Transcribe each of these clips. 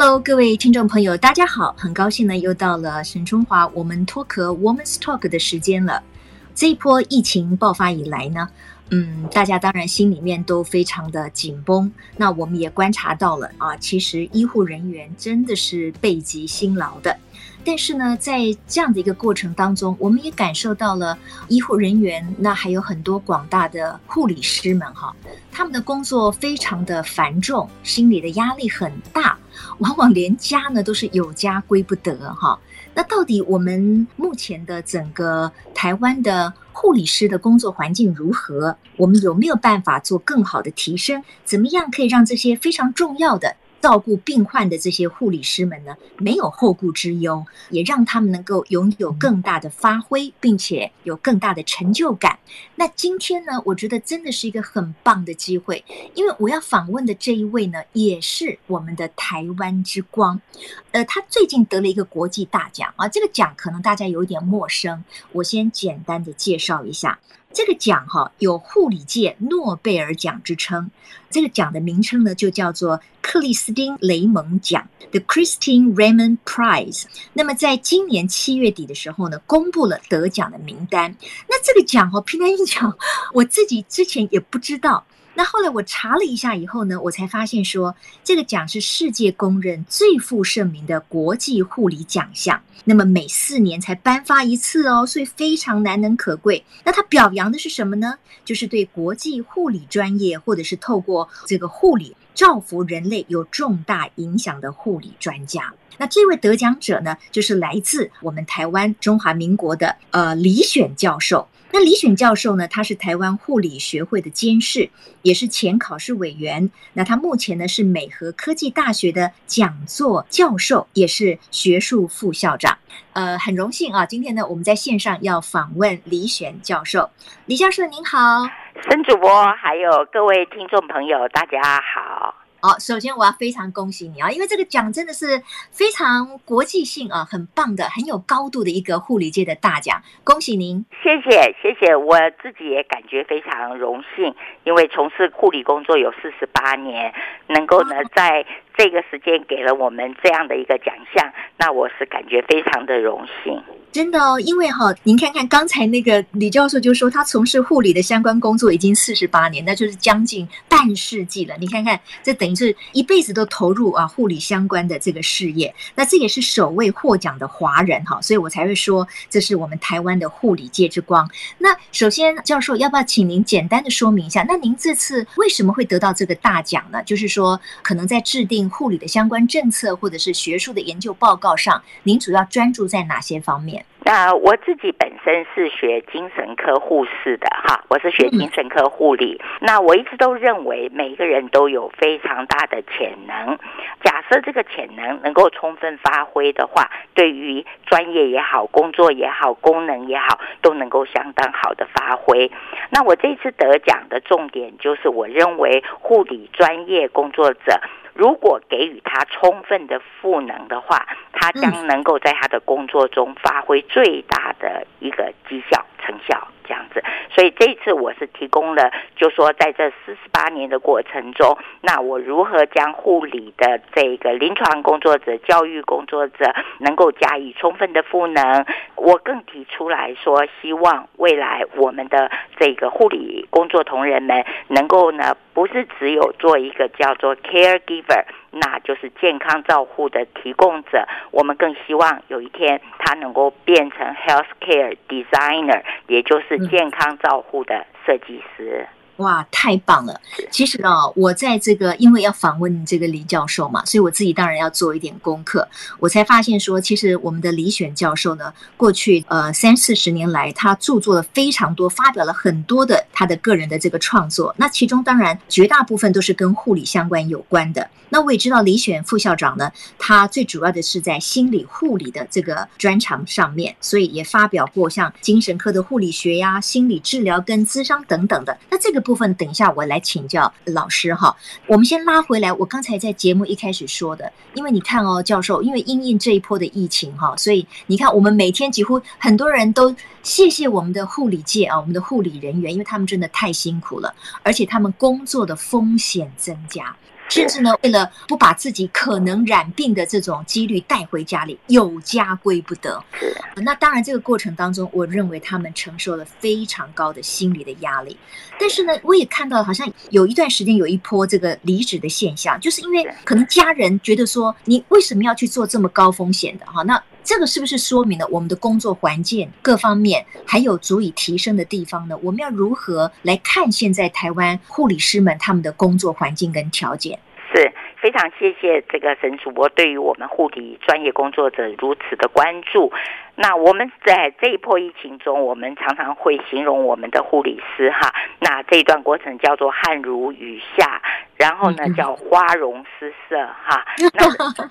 Hello，各位听众朋友，大家好，很高兴呢，又到了沈春华我们脱壳 Woman's Talk 的时间了。这一波疫情爆发以来呢，嗯，大家当然心里面都非常的紧绷。那我们也观察到了啊，其实医护人员真的是备极辛劳的。但是呢，在这样的一个过程当中，我们也感受到了医护人员，那还有很多广大的护理师们哈，他们的工作非常的繁重，心理的压力很大，往往连家呢都是有家归不得哈。那到底我们目前的整个台湾的护理师的工作环境如何？我们有没有办法做更好的提升？怎么样可以让这些非常重要的照顾病患的这些护理师们呢，没有后顾之忧，也让他们能够拥有更大的发挥，并且有更大的成就感。那今天呢，我觉得真的是一个很棒的机会，因为我要访问的这一位呢，也是我们的台湾之光。呃，他最近得了一个国际大奖啊，这个奖可能大家有点陌生，我先简单的介绍一下。这个奖哈有护理界诺贝尔奖之称，这个奖的名称呢就叫做克里斯汀·雷蒙奖 （The Christine Raymond Prize）。那么在今年七月底的时候呢，公布了得奖的名单。那这个奖哈，平安一讲，我自己之前也不知道。那后来我查了一下以后呢，我才发现说，这个奖是世界公认最负盛名的国际护理奖项。那么每四年才颁发一次哦，所以非常难能可贵。那它表扬的是什么呢？就是对国际护理专业，或者是透过这个护理造福人类有重大影响的护理专家。那这位得奖者呢，就是来自我们台湾中华民国的呃李选教授。那李选教授呢，他是台湾护理学会的监事，也是前考试委员。那他目前呢是美和科技大学的讲座教授，也是学术副校长。呃，很荣幸啊，今天呢我们在线上要访问李选教授。李教授您好，沈主播还有各位听众朋友，大家好。好，首先我要非常恭喜你啊，因为这个奖真的是非常国际性啊，很棒的，很有高度的一个护理界的大奖，恭喜您！谢谢，谢谢，我自己也感觉非常荣幸，因为从事护理工作有四十八年，能够呢在这个时间给了我们这样的一个奖项，那我是感觉非常的荣幸。真的哦，因为哈，您看看刚才那个李教授就说他从事护理的相关工作已经四十八年，那就是将近半世纪了。你看看，这等于是一辈子都投入啊护理相关的这个事业。那这也是首位获奖的华人哈，所以我才会说这是我们台湾的护理界之光。那首先，教授要不要请您简单的说明一下，那您这次为什么会得到这个大奖呢？就是说，可能在制定护理的相关政策或者是学术的研究报告上，您主要专注在哪些方面？那我自己本身是学精神科护士的哈，我是学精神科护理。那我一直都认为每一个人都有非常大的潜能，假设这个潜能能够充分发挥的话，对于专业也好、工作也好、功能也好，都能够相当好的发挥。那我这次得奖的重点就是，我认为护理专业工作者。如果给予他充分的赋能的话，他将能够在他的工作中发挥最大的一个绩效成效。这样子，所以这一次我是提供了，就说在这四十八年的过程中，那我如何将护理的这个临床工作者、教育工作者能够加以充分的赋能？我更提出来说，希望未来我们的这个护理工作同仁们能够呢，不是只有做一个叫做 caregiver。那就是健康照护的提供者，我们更希望有一天他能够变成 healthcare designer，也就是健康照护的设计师。哇，太棒了！其实啊，我在这个因为要访问这个李教授嘛，所以我自己当然要做一点功课。我才发现说，其实我们的李选教授呢，过去呃三四十年来，他著作了非常多，发表了很多的他的个人的这个创作。那其中当然绝大部分都是跟护理相关有关的。那我也知道李选副校长呢，他最主要的是在心理护理的这个专长上面，所以也发表过像精神科的护理学呀、心理治疗跟咨商等等的。那这个。部分等一下我来请教老师哈，我们先拉回来。我刚才在节目一开始说的，因为你看哦，教授，因为因应这一波的疫情哈，所以你看我们每天几乎很多人都谢谢我们的护理界啊，我们的护理人员，因为他们真的太辛苦了，而且他们工作的风险增加。甚至呢，为了不把自己可能染病的这种几率带回家里，有家归不得。那当然，这个过程当中，我认为他们承受了非常高的心理的压力。但是呢，我也看到好像有一段时间有一波这个离职的现象，就是因为可能家人觉得说，你为什么要去做这么高风险的哈？那这个是不是说明了我们的工作环境各方面还有足以提升的地方呢？我们要如何来看现在台湾护理师们他们的工作环境跟条件？是非常谢谢这个沈主播对于我们护理专业工作者如此的关注。那我们在这一波疫情中，我们常常会形容我们的护理师哈，那这一段过程叫做汗如雨下。然后呢，叫花容失色哈，那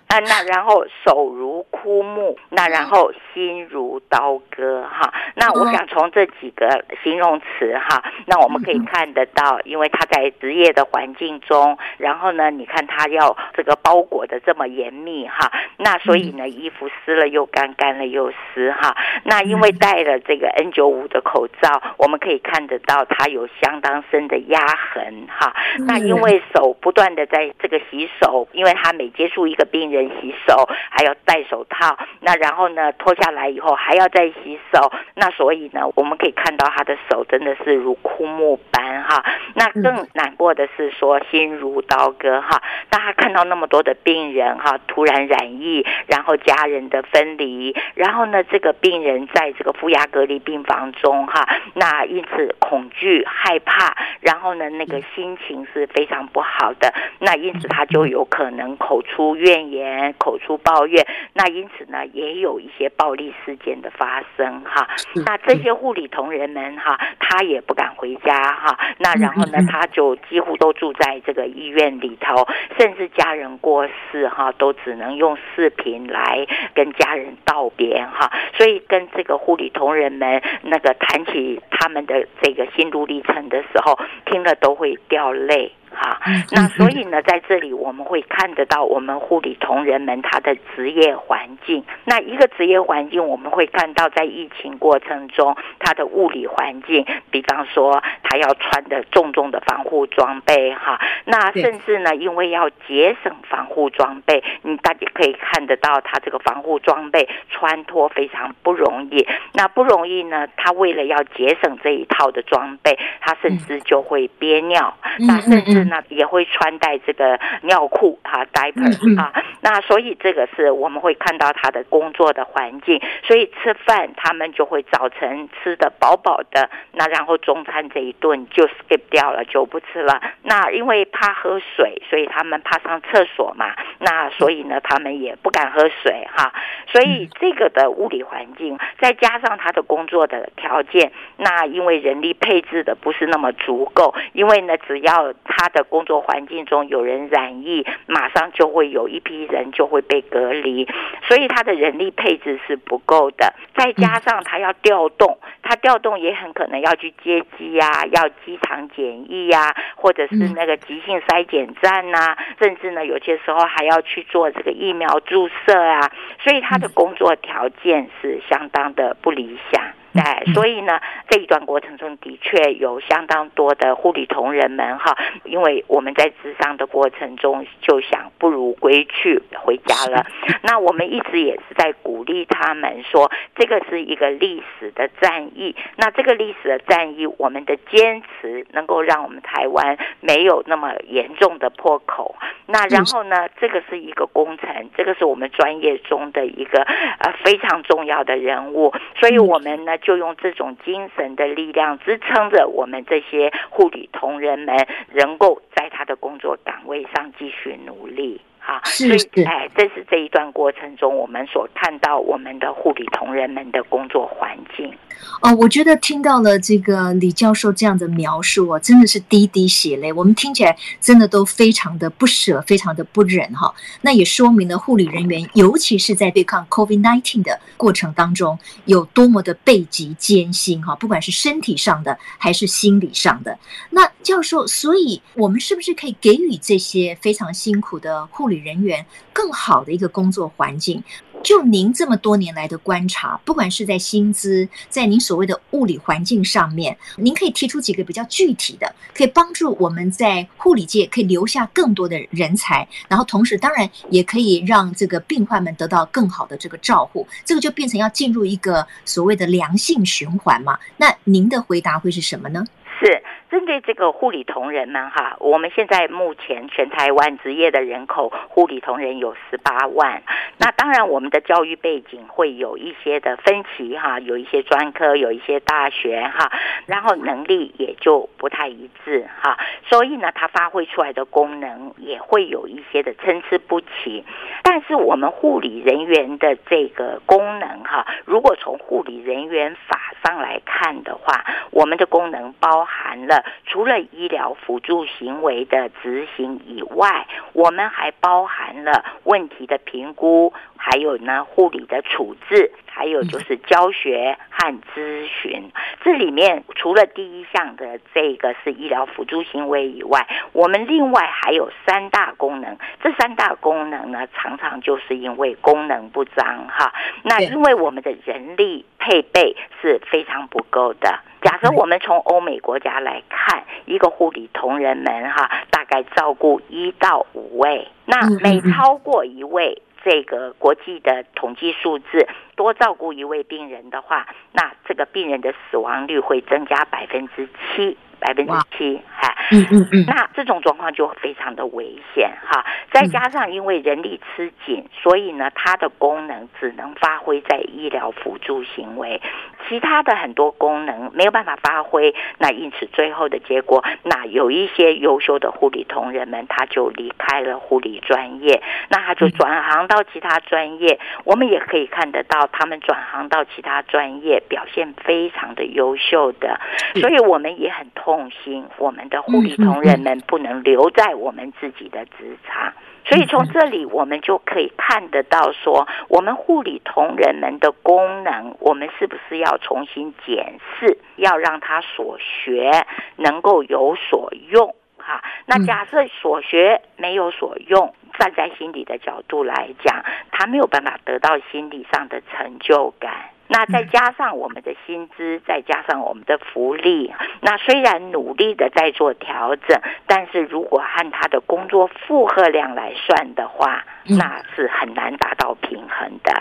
啊 那然后手如枯木，那然后心如刀割哈。那我想从这几个形容词哈，那我们可以看得到，因为他在职业的环境中，然后呢，你看他要这个包裹的这么严密哈，那所以呢，衣服湿了又干，干了又湿哈。那因为戴了这个 N 九五的口罩，我们可以看得到他有相当深的压痕哈。那因为手不断的在这个洗手，因为他每接触一个病人洗手，还要戴手套，那然后呢脱下来以后还要再洗手，那所以呢我们可以看到他的手真的是如枯木般哈。那更难过的是说心如刀割哈，当他看到那么多的病人哈突然染疫，然后家人的分离，然后呢这个病人在这个负压隔离病房中哈，那因此恐惧害怕，然后呢那个心情是非常不好。好的，那因此他就有可能口出怨言、口出抱怨，那因此呢，也有一些暴力事件的发生哈。那这些护理同仁们哈，他也不敢回家哈。那然后呢，他就几乎都住在这个医院里头，甚至家人过世哈，都只能用视频来跟家人道别哈。所以跟这个护理同仁们那个谈起他们的这个心路历程的时候，听了都会掉泪。好，那所以呢，在这里我们会看得到我们护理同仁们他的职业环境。那一个职业环境，我们会看到在疫情过程中他的物理环境，比方说他要穿的重重的防护装备，哈，那甚至呢，因为要节省防护装备，你大家可以看得到他这个防护装备穿脱非常不容易。那不容易呢，他为了要节省这一套的装备，他甚至就会憋尿，那甚至。那也会穿戴这个尿裤哈，diaper 啊，那所以这个是我们会看到他的工作的环境，所以吃饭他们就会早晨吃的饱饱的，那然后中餐这一顿就 skip 掉了，就不吃了。那因为怕喝水，所以他们怕上厕所嘛，那所以呢，他们也不敢喝水哈。所以这个的物理环境，再加上他的工作的条件，那因为人力配置的不是那么足够，因为呢，只要他的的工作环境中有人染疫，马上就会有一批人就会被隔离，所以他的人力配置是不够的。再加上他要调动，他调动也很可能要去接机呀，要机场检疫呀，或者是那个急性筛检站呐，甚至呢有些时候还要去做这个疫苗注射啊，所以他的工作条件是相当的不理想。哎，所以呢，这一段过程中的确有相当多的护理同仁们哈，因为我们在咨商的过程中就想不如归去回家了。那我们一直也是在鼓励他们说，这个是一个历史的战役。那这个历史的战役，我们的坚持能够让我们台湾没有那么严重的破口。那然后呢，这个是一个工程，这个是我们专业中的一个呃非常重要的人物，所以我们呢。就用这种精神的力量支撑着我们这些护理同仁们，能够在他的工作岗位上继续努力。啊，所以哎，这是这一段过程中我们所看到我们的护理同仁们的工作环境。哦，我觉得听到了这个李教授这样的描述啊，真的是滴滴血泪。我们听起来真的都非常的不舍，非常的不忍哈。那也说明了护理人员，尤其是在对抗 COVID-19 的过程当中，有多么的背脊艰辛哈，不管是身体上的还是心理上的。那教授，所以我们是不是可以给予这些非常辛苦的护理人员更好的一个工作环境。就您这么多年来的观察，不管是在薪资，在您所谓的物理环境上面，您可以提出几个比较具体的，可以帮助我们在护理界可以留下更多的人才，然后同时当然也可以让这个病患们得到更好的这个照护，这个就变成要进入一个所谓的良性循环嘛？那您的回答会是什么呢？是。针对这个护理同仁们哈，我们现在目前全台湾职业的人口，护理同仁有十八万。那当然，我们的教育背景会有一些的分歧哈，有一些专科，有一些大学哈，然后能力也就不太一致哈，所以呢，它发挥出来的功能也会有一些的参差不齐。但是我们护理人员的这个功能哈，如果从护理人员法上来看的话，我们的功能包含了。除了医疗辅助行为的执行以外，我们还包含了问题的评估，还有呢护理的处置，还有就是教学和咨询。这里面除了第一项的这个是医疗辅助行为以外，我们另外还有三大功能。这三大功能呢，常常就是因为功能不彰哈。那因为我们的人力配备是非常不够的。假设我们从欧美国家来看，一个护理同仁们哈，大概照顾一到五位，那每超过一位，这个国际的统计数字，多照顾一位病人的话，那这个病人的死亡率会增加百分之七。百分之七，哈，嗯嗯嗯，那这种状况就非常的危险哈。再加上因为人力吃紧，所以呢，它的功能只能发挥在医疗辅助行为，其他的很多功能没有办法发挥。那因此最后的结果，那有一些优秀的护理同仁们，他就离开了护理专业，那他就转行到其他专业。我们也可以看得到，他们转行到其他专业，表现非常的优秀的，所以我们也很痛。痛心，我们的护理同仁们不能留在我们自己的职场，所以从这里我们就可以看得到，说我们护理同仁们的功能，我们是不是要重新检视，要让他所学能够有所用？哈，那假设所学没有所用，站在心理的角度来讲，他没有办法得到心理上的成就感。那再加上我们的薪资，再加上我们的福利，那虽然努力的在做调整，但是如果按他的工作负荷量来算的话，那是很难达到平衡的。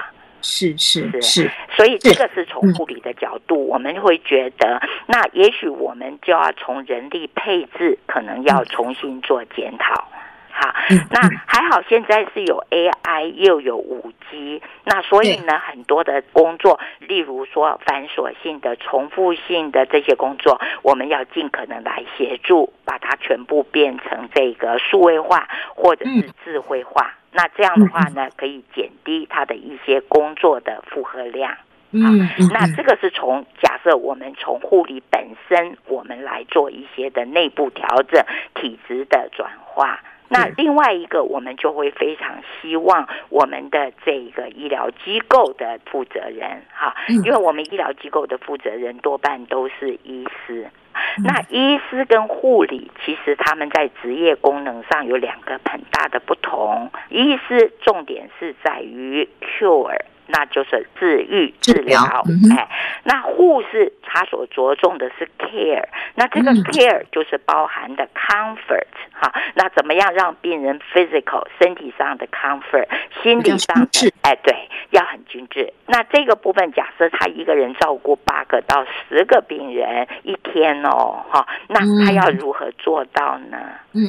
是是是，是，所以这个是从护理的角度，我们会觉得，那也许我们就要从人力配置，可能要重新做检讨。好，那还好，现在是有 AI 又有五 G，那所以呢，很多的工作，例如说繁琐性的、重复性的这些工作，我们要尽可能来协助，把它全部变成这个数位化或者是智慧化。那这样的话呢，可以减低它的一些工作的负荷量。嗯，那这个是从假设我们从护理本身，我们来做一些的内部调整、体质的转化。那另外一个，我们就会非常希望我们的这个医疗机构的负责人，哈，因为我们医疗机构的负责人多半都是医师。那医师跟护理，其实他们在职业功能上有两个很大的不同。医师重点是在于 cure。那就是治愈治疗，哎，那护士他所着重的是 care，那这个 care 就是包含的 comfort 哈，那怎么样让病人 physical 身体上的 comfort，心理上的哎对，要很精致。那这个部分假设他一个人照顾八个到十个病人一天哦，哈，那他要如何做到呢？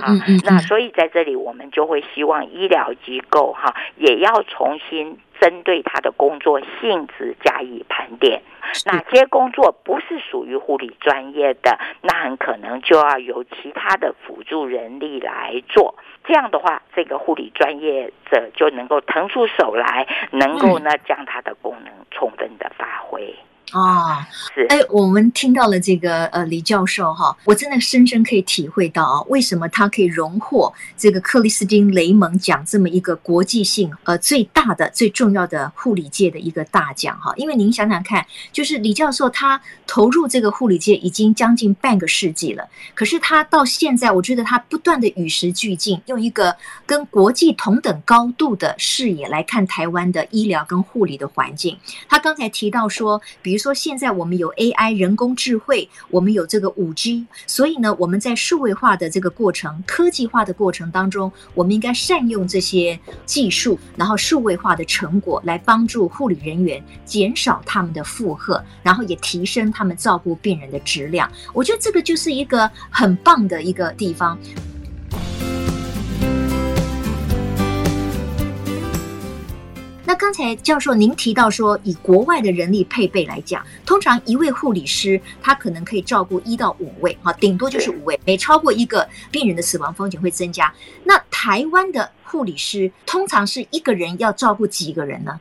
啊，那所以在这里我们就会希望医疗机构哈也要重新。针对他的工作性质加以盘点，哪些工作不是属于护理专业的，那很可能就要由其他的辅助人力来做。这样的话，这个护理专业者就能够腾出手来，能够呢将他的功能充分的发挥。哦，是哎，我们听到了这个呃李教授哈，我真的深深可以体会到啊，为什么他可以荣获这个克里斯汀雷蒙奖这么一个国际性呃最大的最重要的护理界的一个大奖哈。因为您想想看，就是李教授他投入这个护理界已经将近半个世纪了，可是他到现在，我觉得他不断的与时俱进，用一个跟国际同等高度的视野来看台湾的医疗跟护理的环境。他刚才提到说，比如。比如说，现在我们有 AI 人工智慧，我们有这个五 G，所以呢，我们在数位化的这个过程、科技化的过程当中，我们应该善用这些技术，然后数位化的成果来帮助护理人员减少他们的负荷，然后也提升他们照顾病人的质量。我觉得这个就是一个很棒的一个地方。那刚才教授您提到说，以国外的人力配备来讲，通常一位护理师他可能可以照顾一到五位，哈，顶多就是五位，每超过一个病人的死亡风险会增加。那台湾的护理师通常是一个人要照顾几个人呢？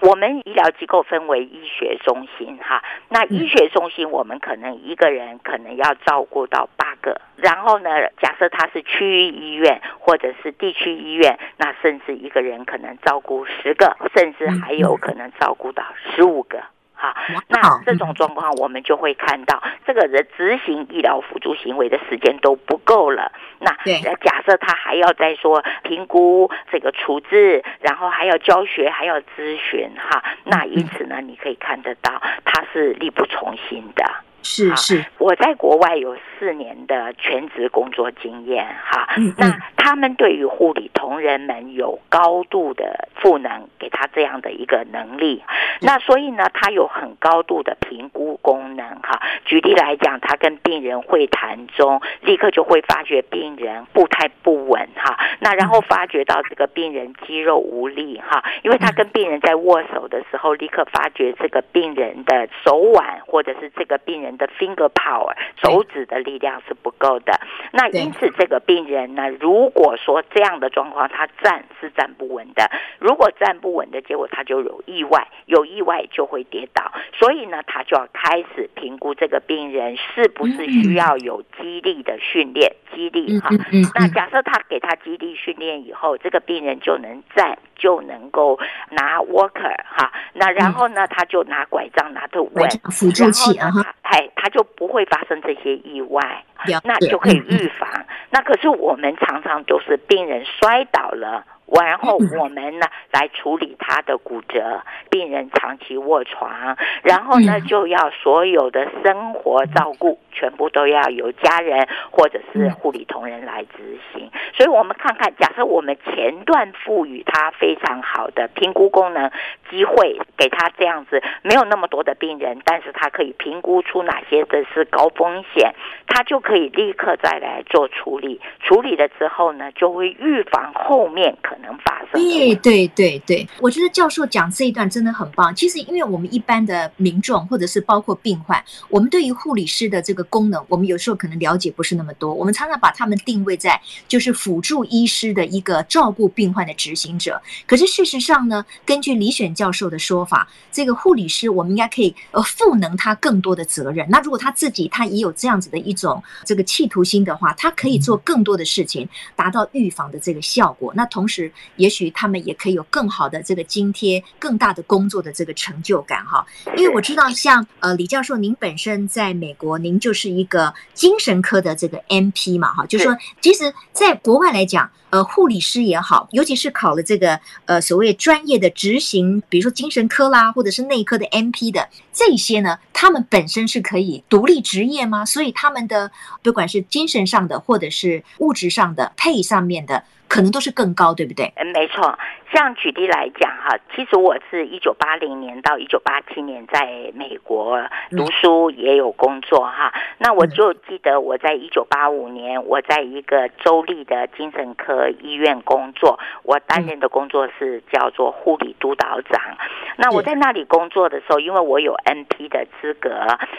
我们医疗机构分为医学中心哈，那医学中心我们可能一个人可能要照顾到八个，然后呢，假设他是区域医院或者是地区医院，那甚至一个人可能照顾十个，甚至还有可能照顾到十五个。好，那这种状况我们就会看到，这个人执行医疗辅助行为的时间都不够了。那假设他还要再说评估这个处置，然后还要教学，还要咨询，哈，那因此呢，你可以看得到他是力不从心的。是是，我在国外有四年的全职工作经验，哈，那他们对于护理同仁们有高度的赋能，给他这样的一个能力，那所以呢，他有很高度的评估功能，哈。举例来讲，他跟病人会谈中，立刻就会发觉病人步态不稳，哈，那然后发觉到这个病人肌肉无力，哈，因为他跟病人在握手的时候，立刻发觉这个病人的手腕或者是这个病人。的 finger power 手指的力量是不够的，那因此这个病人呢，如果说这样的状况，他站是站不稳的，如果站不稳的结果，他就有意外，有意外就会跌倒，所以呢，他就要开始评估这个病人是不是需要有激励的训练，激励哈。那假设他给他激励训练以后，这个病人就能站，就能够拿 walker 哈，那然后呢，他就拿拐杖拿着稳，辅助器啊哎。他就不会发生这些意外，那就可以预防。那可是我们常常都是病人摔倒了。然后我们呢来处理他的骨折，病人长期卧床，然后呢就要所有的生活照顾全部都要由家人或者是护理同仁来执行。所以我们看看，假设我们前段赋予他非常好的评估功能机会，给他这样子没有那么多的病人，但是他可以评估出哪些的是高风险，他就可以立刻再来做处理。处理了之后呢，就会预防后面可能。能发生。对对对对，我觉得教授讲这一段真的很棒。其实，因为我们一般的民众，或者是包括病患，我们对于护理师的这个功能，我们有时候可能了解不是那么多。我们常常把他们定位在就是辅助医师的一个照顾病患的执行者。可是事实上呢，根据李选教授的说法，这个护理师我们应该可以呃赋能他更多的责任。那如果他自己他也有这样子的一种这个企图心的话，他可以做更多的事情，达到预防的这个效果。那同时，也许他们也可以有更好的这个津贴，更大的工作的这个成就感哈。因为我知道，像呃李教授，您本身在美国，您就是一个精神科的这个 M P 嘛哈，就是说，其实在国外来讲，呃，护理师也好，尤其是考了这个呃所谓专业的执行，比如说精神科啦，或者是内科的 MP 的这些呢，他们本身是可以独立职业吗？所以他们的不管是精神上的，或者是物质上的配上面的。可能都是更高，对不对？嗯，没错。像举例来讲哈，其实我是一九八零年到一九八七年在美国读书，也有工作哈。那我就记得我在一九八五年，我在一个州立的精神科医院工作，我担任的工作是叫做护理督导长。那我在那里工作的时候，因为我有 NP 的资格，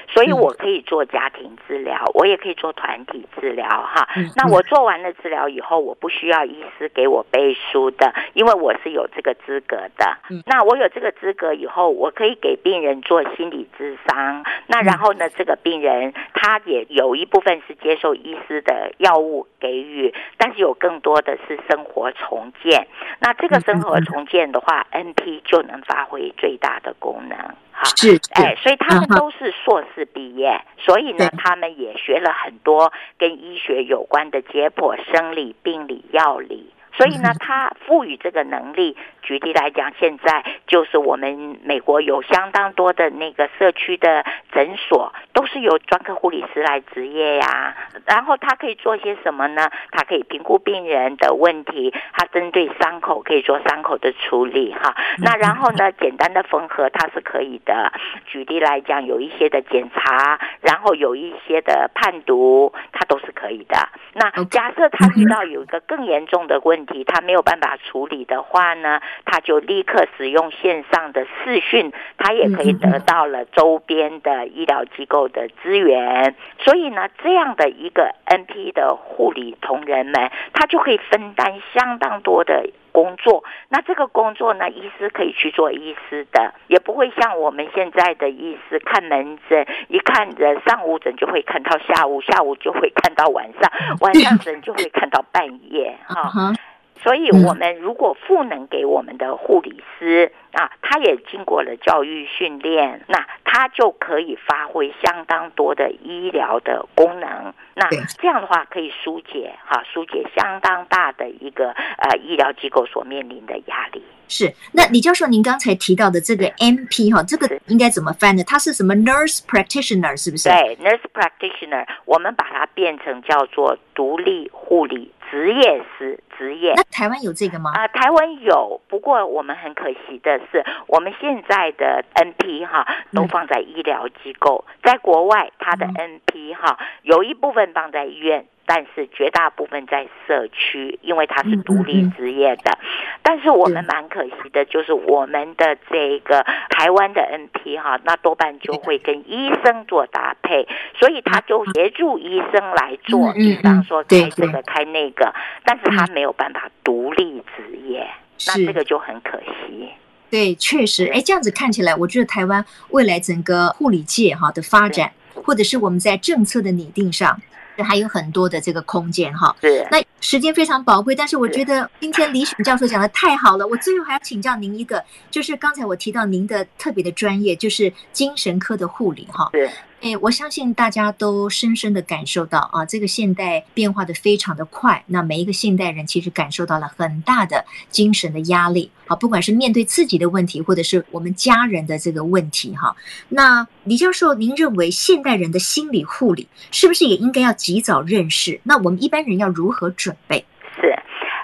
所以我可以做家庭治疗，我也可以做团体治疗哈。那我做完了治疗以后，我不需要医医师给我背书的，因为我是有这个资格的。嗯，那我有这个资格以后，我可以给病人做心理咨商。那然后呢，这个病人他也有一部分是接受医师的药物给予，但是有更多的是生活重建。那这个生活重建的话，NP 就能发挥最大的功能。好，是，哎，所以他们都是硕士毕业，所以呢，他们也学了很多跟医学有关的解剖、生理、病理、药理。所以呢，他赋予这个能力。举例来讲，现在就是我们美国有相当多的那个社区的诊所，都是由专科护理师来执业呀。然后他可以做些什么呢？他可以评估病人的问题，他针对伤口可以做伤口的处理哈。那然后呢，简单的缝合他是可以的。举例来讲，有一些的检查，然后有一些的判读，他都是可以的。那假设他遇到有一个更严重的问题，他没有办法处理的话呢？他就立刻使用线上的视讯，他也可以得到了周边的医疗机构的资源。所以呢，这样的一个 NP 的护理同仁们，他就可以分担相当多的工作。那这个工作呢，医师可以去做医师的，也不会像我们现在的医师看门诊，一看着上午诊就会看到下午，下午就会看到晚上，晚上 诊就会看到半夜，哈。所以，我们如果赋能给我们的护理师啊，他也经过了教育训练，那他就可以发挥相当多的医疗的功能。那这样的话，可以疏解哈，疏解相当大的一个呃医疗机构所面临的压力。是。那李教授，您刚才提到的这个 NP 哈，这个应该怎么翻呢？它是什么 Nurse Practitioner 是不是？对，Nurse Practitioner，我们把它变成叫做独立护理执业师。职业，那台湾有这个吗？啊、呃，台湾有，不过我们很可惜的是，我们现在的 NP 哈都放在医疗机构，在国外，它的 NP 哈有一部分放在医院。但是绝大部分在社区，因为它是独立职业的。但是我们蛮可惜的，就是我们的这个台湾的 NP 哈，那多半就会跟医生做搭配，所以他就协助医生来做，比方说开这个开那个，但是他没有办法独立职业，那这个就很可惜。对，确实，哎，这样子看起来，我觉得台湾未来整个护理界哈的发展，或者是我们在政策的拟定上。还有很多的这个空间哈，是。那时间非常宝贵，但是我觉得今天李选教授讲的太好了。我最后还要请教您一个，就是刚才我提到您的特别的专业，就是精神科的护理哈。对。哎，我相信大家都深深的感受到啊，这个现代变化的非常的快，那每一个现代人其实感受到了很大的精神的压力啊，不管是面对自己的问题，或者是我们家人的这个问题哈。那李教授，您认为现代人的心理护理是不是也应该要及早认识？那我们一般人要如何准备？是。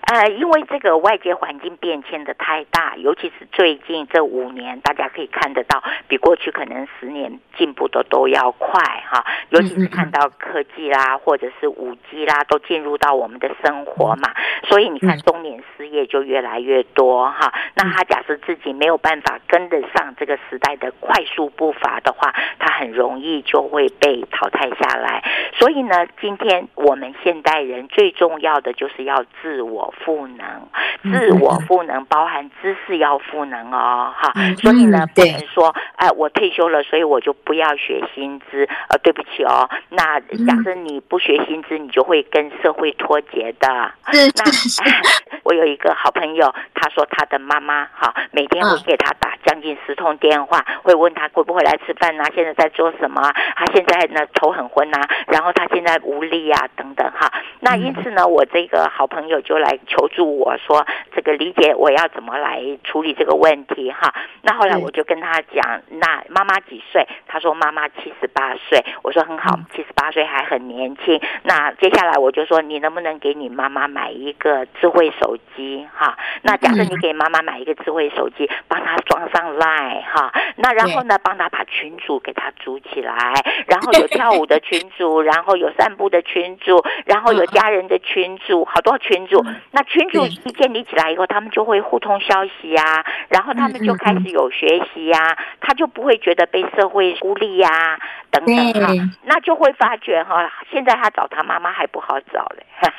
呃，因为这个外界环境变迁的太大，尤其是最近这五年，大家可以看得到，比过去可能十年进步的都要快哈。尤其是看到科技啦，或者是五 G 啦，都进入到我们的生活嘛，所以你看中年失业就越来越多哈。那他假设自己没有办法跟得上这个时代的快速步伐的话，他很容易就会被淘汰下来。所以呢，今天我们现代人最重要的就是要自我。赋能，自我赋能包含知识要赋能哦，哈，所以呢，不能说，哎，我退休了，所以我就不要学薪资，呃，对不起哦，那假设你不学薪资，你就会跟社会脱节的。那 我有一个好朋友，他说他的妈妈哈，每天会给他打将近十通电话，会问他会不会来吃饭呐，现在在做什么？他现在呢头很昏呐，然后他现在无力啊，等等哈。那因此呢，我这个好朋友就来。求助我说，这个理解我要怎么来处理这个问题哈？那后来我就跟他讲，那妈妈几岁？他说妈妈七十八岁。我说很好，七十八岁还很年轻。那接下来我就说，你能不能给你妈妈买一个智慧手机哈？那假设你给妈妈买一个智慧手机，帮她装上 Line 哈，那然后呢，帮她把群组给她组起来，然后有跳舞的群组，然后有散步的群组，然后有家人的群组，好多群组。那群主一建立起来以后，他们就会互通消息呀、啊，然后他们就开始有学习呀、啊，他就不会觉得被社会孤立呀、啊，等等哈，那就会发觉哈，现在他找他妈妈还不好找嘞，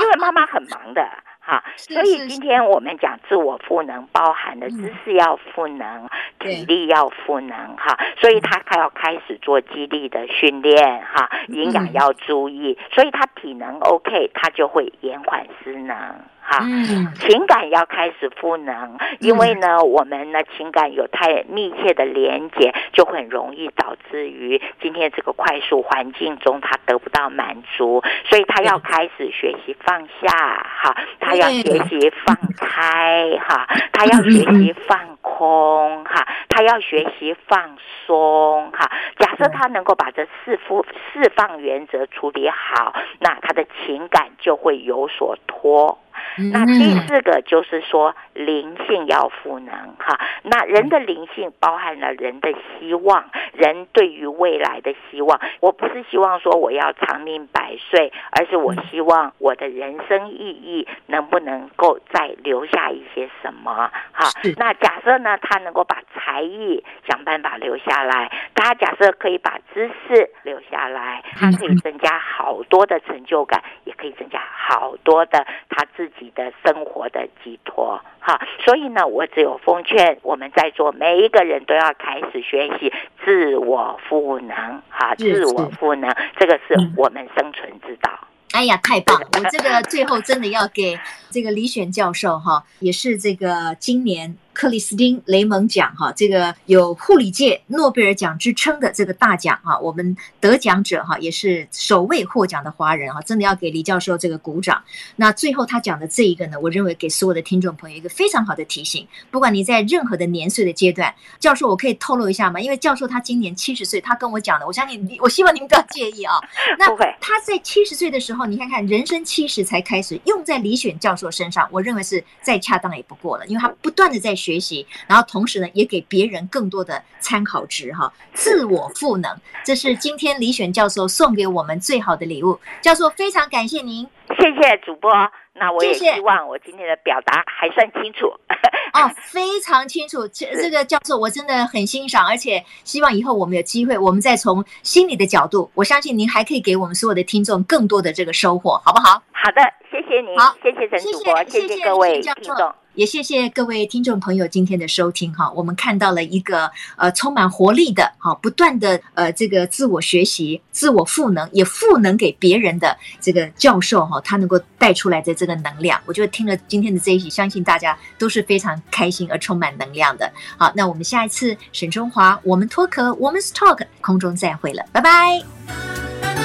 因为妈妈很忙的。好，所以今天我们讲自我赋能，包含的知识要赋能，体力要赋能，哈，所以他还要开始做肌力的训练，哈，营养要注意，所以他体能 OK，他就会延缓失能。哈，情感要开始赋能，因为呢，我们呢情感有太密切的连接，就很容易导致于今天这个快速环境中，他得不到满足，所以他要开始学习放下，哈，他要学习放开，哈，他要学习放空，哈，他要学习放松，哈。假设他能够把这四复释放原则处理好，那他的情感就会有所托。那第四个就是说，灵性要赋能哈。那人的灵性包含了人的希望，人对于未来的希望。我不是希望说我要长命百岁，而是我希望我的人生意义能不能够再留下一些什么哈。那假设呢，他能够把才艺想办法留下来，他假设可以把知识留下来，他可以增加好多的成就感，也可以增加好多的他自己。的生活的寄托，哈，所以呢，我只有奉劝我们在座每一个人都要开始学习自我赋能，哈，自我赋能，这个是我们生存之道。哎呀，太棒了！我这个最后真的要给这个李选教授，哈，也是这个今年。克里斯汀·雷蒙奖，哈，这个有护理界诺贝尔奖之称的这个大奖，哈，我们得奖者，哈，也是首位获奖的华人，哈，真的要给李教授这个鼓掌。那最后他讲的这一个呢，我认为给所有的听众朋友一个非常好的提醒，不管你在任何的年岁的阶段，教授我可以透露一下吗？因为教授他今年七十岁，他跟我讲的，我相信，我希望您不要介意啊。那 他在七十岁的时候，你看看人生七十才开始用在李选教授身上，我认为是再恰当也不过了，因为他不断的在。学习，然后同时呢，也给别人更多的参考值哈。自我赋能，这是今天李选教授送给我们最好的礼物。教授非常感谢您，谢谢主播。那我也希望我今天的表达还算清楚。哦，非常清楚。这这个教授我真的很欣赏，而且希望以后我们有机会，我们再从心理的角度，我相信您还可以给我们所有的听众更多的这个收获，好不好？好的，谢谢您。好，谢谢陈主播，谢谢，谢谢各位听众。也谢谢各位听众朋友今天的收听哈，我们看到了一个呃充满活力的哈，不断的呃这个自我学习、自我赋能，也赋能给别人的这个教授哈，他能够带出来的这个能量，我觉得听了今天的这一集，相信大家都是非常开心而充满能量的。好，那我们下一次沈春华，我们脱壳我们 Talk 空中再会了，拜拜。